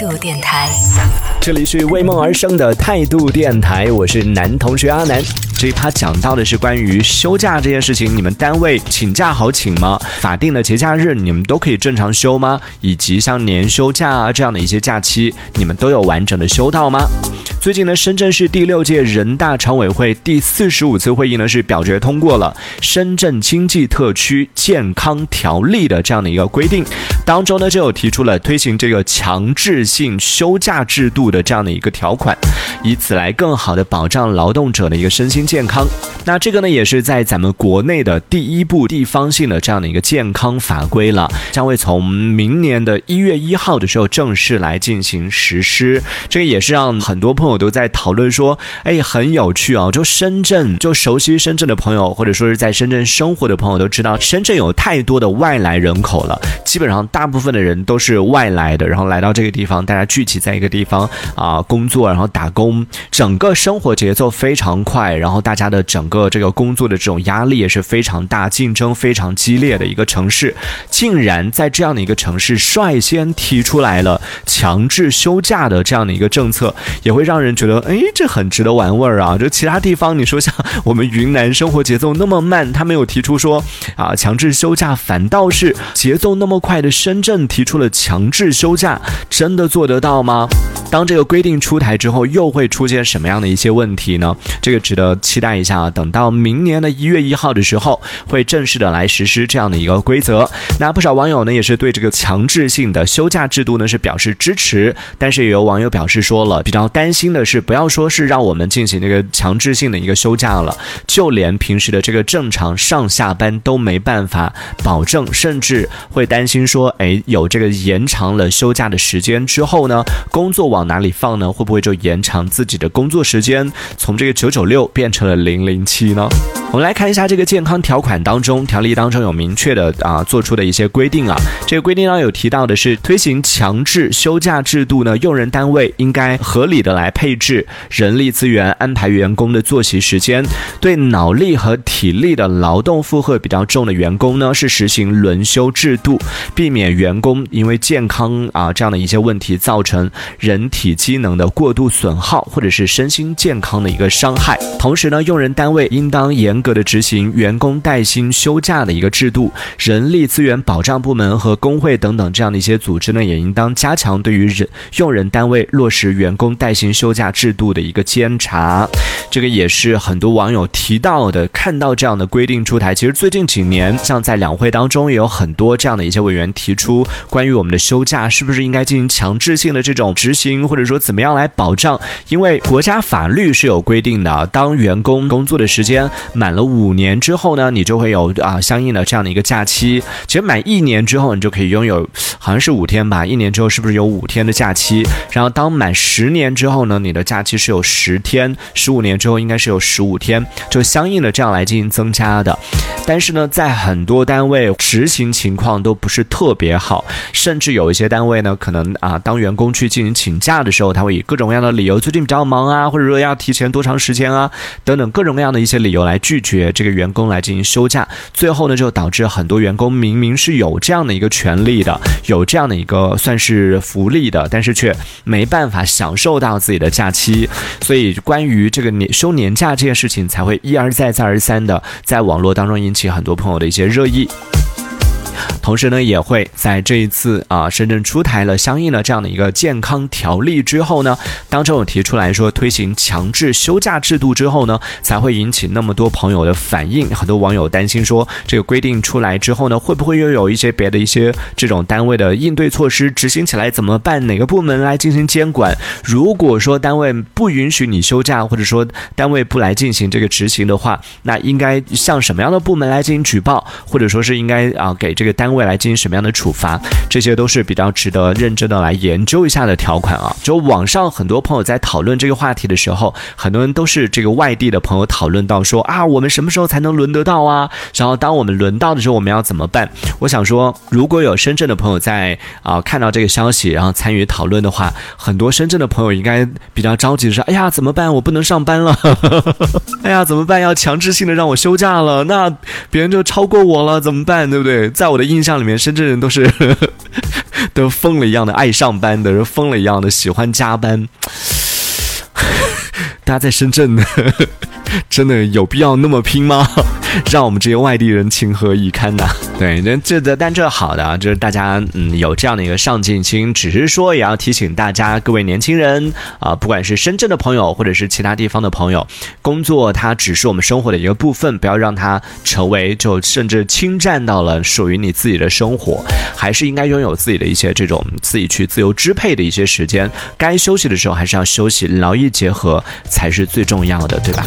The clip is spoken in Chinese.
度电台。这里是为梦而生的态度电台，我是男同学阿南。这一趴讲到的是关于休假这件事情，你们单位请假好请吗？法定的节假日你们都可以正常休吗？以及像年休假啊这样的一些假期，你们都有完整的休到吗？最近呢，深圳市第六届人大常委会第四十五次会议呢是表决通过了《深圳经济特区健康条例》的这样的一个规定，当中呢就有提出了推行这个强制性休假制度的这样的一个条款，以此来更好的保障劳动者的一个身心健康。那这个呢也是在咱们国内的第一部地方性的这样的一个健康法规了，将会从明年的一月一号的时候正式来进行实施。这个也是让很多朋友都在讨论说，哎，很有趣啊。就深圳，就熟悉深圳的朋友，或者说是在深圳生活的朋友都知道，深圳有太多的外来人口了。基本上大大部分的人都是外来的，然后来到这个地方，大家聚集在一个地方啊工作，然后打工，整个生活节奏非常快，然后大家的整个这个工作的这种压力也是非常大，竞争非常激烈的一个城市，竟然在这样的一个城市率先提出来了强制休假的这样的一个政策，也会让人觉得，哎，这很值得玩味儿啊！就其他地方，你说像我们云南生活节奏那么慢，他没有提出说啊强制休假，反倒是节奏那么快的生深圳提出了强制休假，真的做得到吗？当这个规定出台之后，又会出现什么样的一些问题呢？这个值得期待一下啊！等到明年的一月一号的时候，会正式的来实施这样的一个规则。那不少网友呢，也是对这个强制性的休假制度呢是表示支持，但是也有网友表示说了，比较担心的是，不要说是让我们进行这个强制性的一个休假了，就连平时的这个正常上下班都没办法保证，甚至会担心说，哎，有这个延长了休假的时间之后呢，工作往哪里放呢？会不会就延长自己的工作时间，从这个九九六变成了零零七呢？我们来看一下这个健康条款当中，条例当中有明确的啊做出的一些规定啊。这个规定呢有提到的是推行强制休假制度呢，用人单位应该合理的来配置人力资源，安排员工的作息时间。对脑力和体力的劳动负荷比较重的员工呢，是实行轮休制度，避免员工因为健康啊这样的一些问题造成人体机能的过度损耗，或者是身心健康的一个伤害。同时呢，用人单位应当严格的执行员工带薪休假的一个制度，人力资源保障部门和工会等等这样的一些组织呢，也应当加强对于人用人单位落实员工带薪休假制度的一个监察。这个也是很多网友提到的，看到这样的规定出台，其实最近几年，像在两会当中也有很多这样的一些委员提出，关于我们的休假是不是应该进行强制性的这种执行，或者说怎么样来保障？因为国家法律是有规定的，当员工工作的时间满了五年之后呢，你就会有啊相应的这样的一个假期。其实满一年之后，你就可以拥有，好像是五天吧，一年之后是不是有五天的假期？然后当满十年之后呢，你的假期是有十天，十五年之后应该是有十五天，就相应的这样来进行增加的。但是呢，在很多单位执行情况都不是特别好，甚至有一些单位呢，可能啊，当员工去进行请假的时候，他会以各种各样的理由，最近比较忙啊，或者说要提前多长时间啊，等等各种各样的一些理由来拒绝这个员工来进行休假，最后呢，就导致很多员工明明是有这样的一个权利的，有这样的一个算是福利的，但是却没办法享受到自己的假期，所以关于这个年休年假这件事情，才会一而再再而三的在网络当中引起很多朋友的一些热议。同时呢，也会在这一次啊，深圳出台了相应的这样的一个健康条例之后呢，当中有提出来说推行强制休假制度之后呢，才会引起那么多朋友的反应。很多网友担心说，这个规定出来之后呢，会不会又有一些别的一些这种单位的应对措施执行起来怎么办？哪个部门来进行监管？如果说单位不允许你休假，或者说单位不来进行这个执行的话，那应该向什么样的部门来进行举报，或者说是应该啊给这个。单位来进行什么样的处罚，这些都是比较值得认真的来研究一下的条款啊。就网上很多朋友在讨论这个话题的时候，很多人都是这个外地的朋友讨论到说啊，我们什么时候才能轮得到啊？然后当我们轮到的时候，我们要怎么办？我想说，如果有深圳的朋友在啊看到这个消息，然后参与讨论的话，很多深圳的朋友应该比较着急的是，哎呀，怎么办？我不能上班了，哎呀，怎么办？要强制性的让我休假了，那别人就超过我了，怎么办？对不对？在我印象里面，深圳人都是 都疯了一样的爱上班的，人疯了一样的喜欢加班。大家在深圳呢，真的有必要那么拼吗？让我们这些外地人情何以堪呐？对，那这的，但这好的啊，就是大家嗯有这样的一个上进心，只是说也要提醒大家，各位年轻人啊，不管是深圳的朋友，或者是其他地方的朋友，工作它只是我们生活的一个部分，不要让它成为就甚至侵占到了属于你自己的生活，还是应该拥有自己的一些这种自己去自由支配的一些时间，该休息的时候还是要休息，劳逸结合才是最重要的，对吧？